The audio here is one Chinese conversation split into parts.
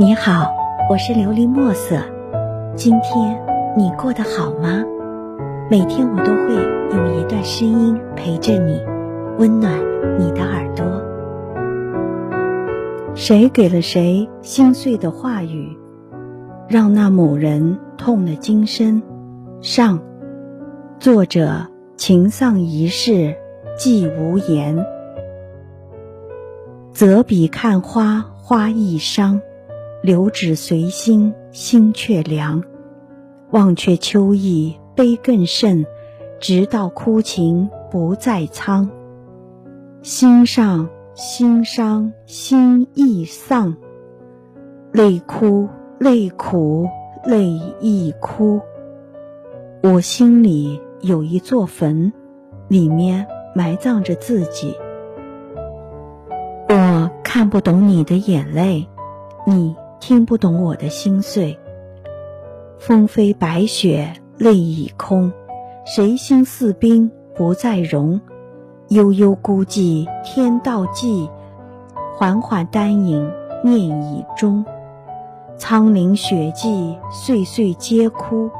你好，我是琉璃墨色。今天你过得好吗？每天我都会用一段声音陪着你，温暖你的耳朵。谁给了谁心碎的话语，让那某人痛了今生？上，作者：情丧一世，寄无言。择笔看花，花易伤。留指随心，心却凉。忘却秋意，悲更甚。直到哭情不再苍。心上心伤，心亦丧。泪哭泪苦，泪亦哭。我心里有一座坟，里面埋葬着自己。我看不懂你的眼泪，你。听不懂我的心碎。风飞白雪，泪已空。谁心似冰，不再融？悠悠孤寂，天道寂。缓缓丹影，念已终。苍林雪霁，岁岁皆枯。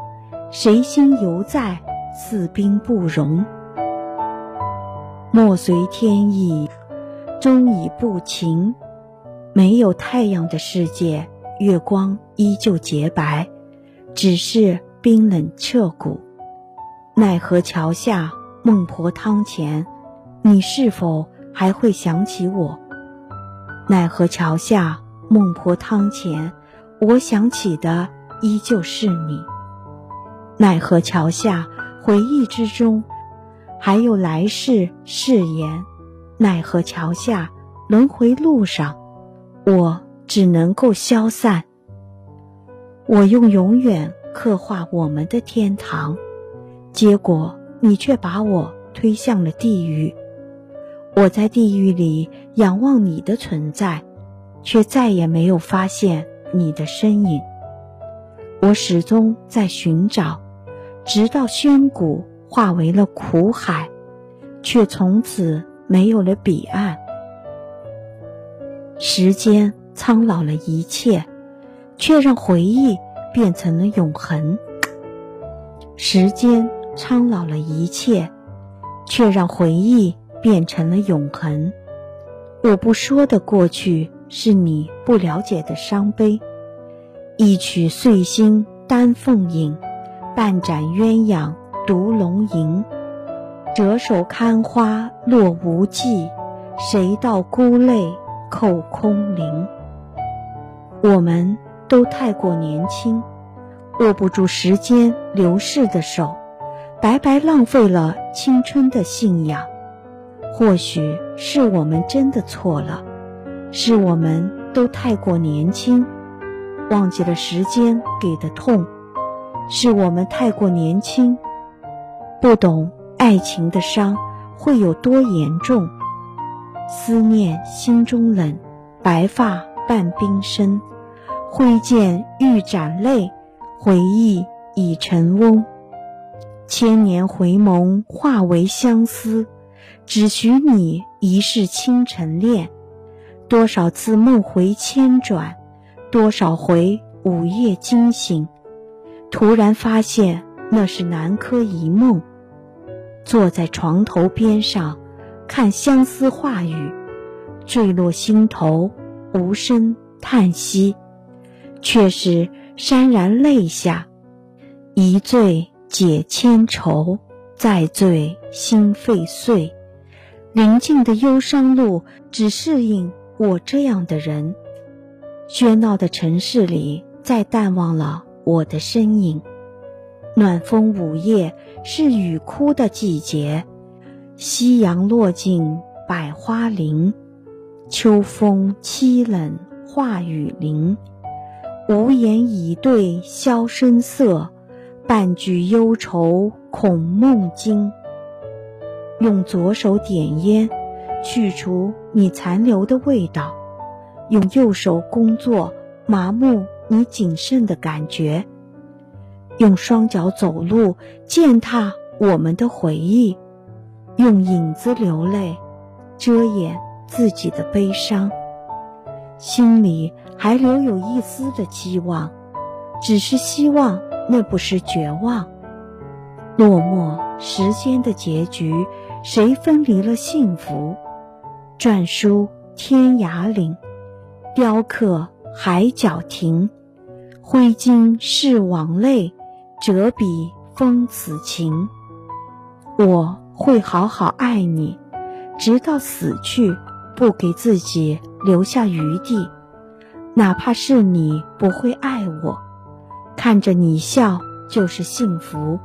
谁心犹在，似冰不融？莫随天意，终已不晴。没有太阳的世界，月光依旧洁白，只是冰冷彻骨。奈何桥下，孟婆汤前，你是否还会想起我？奈何桥下，孟婆汤前，我想起的依旧是你。奈何桥下，回忆之中，还有来世誓言。奈何桥下，轮回路上。我只能够消散。我用永远刻画我们的天堂，结果你却把我推向了地狱。我在地狱里仰望你的存在，却再也没有发现你的身影。我始终在寻找，直到宣谷化为了苦海，却从此没有了彼岸。时间苍老了一切，却让回忆变成了永恒。时间苍老了一切，却让回忆变成了永恒。我不说的过去，是你不了解的伤悲。一曲碎心丹凤影，半盏鸳鸯独龙吟。折手看花落无际，谁道孤泪？扣空灵，我们都太过年轻，握不住时间流逝的手，白白浪费了青春的信仰。或许是我们真的错了，是我们都太过年轻，忘记了时间给的痛，是我们太过年轻，不懂爱情的伤会有多严重。思念心中冷，白发伴冰身，挥剑欲斩泪，回忆已成翁。千年回眸化为相思，只许你一世倾城恋。多少次梦回千转，多少回午夜惊醒，突然发现那是南柯一梦。坐在床头边上。看相思话语坠落心头，无声叹息，却是潸然泪下。一醉解千愁，再醉心肺碎。宁静的忧伤路，只适应我这样的人。喧闹的城市里，再淡忘了我的身影。暖风午夜，是雨哭的季节。夕阳落尽百花林，秋风凄冷画雨林。无言以对消声色，半句忧愁恐梦惊。用左手点烟，去除你残留的味道；用右手工作，麻木你谨慎的感觉；用双脚走路，践踏我们的回忆。用影子流泪，遮掩自己的悲伤。心里还留有一丝的期望，只是希望那不是绝望。落寞时间的结局，谁分离了幸福？篆书天涯岭，雕刻海角亭。挥金是往泪，折笔风此情。我会好好爱你，直到死去，不给自己留下余地。哪怕是你不会爱我，看着你笑就是幸福。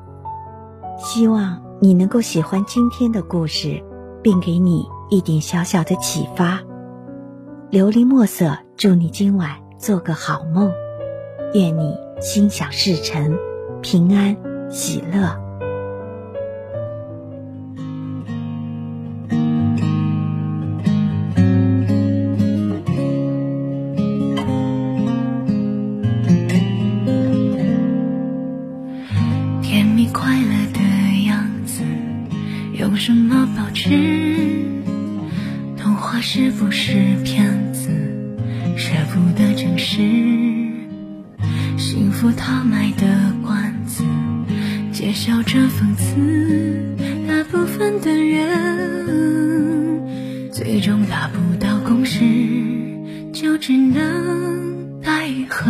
希望你能够喜欢今天的故事，并给你一点小小的启发。琉璃墨色，祝你今晚做个好梦。愿你心想事成，平安喜乐。用什么保持？童话是不是骗子？舍不得诚实。幸福他卖的关子，揭晓着讽刺。大部分的人，最终达不到共识，就只能奈何。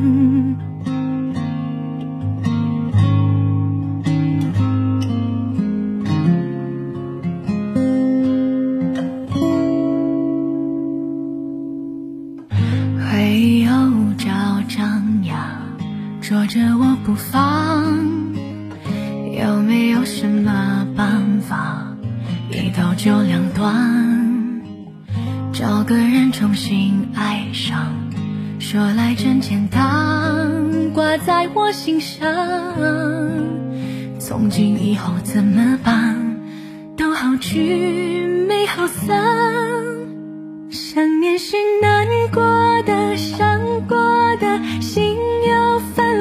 说着我不放，有没有什么办法一刀就两断？找个人重新爱上，说来真简单，挂在我心上。从今以后怎么办？都好聚没好散，想念是难过的，伤过的心。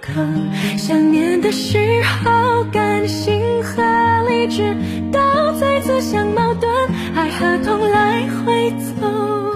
口，想念的时候，感性和理智都在自相矛盾，爱和痛来回走。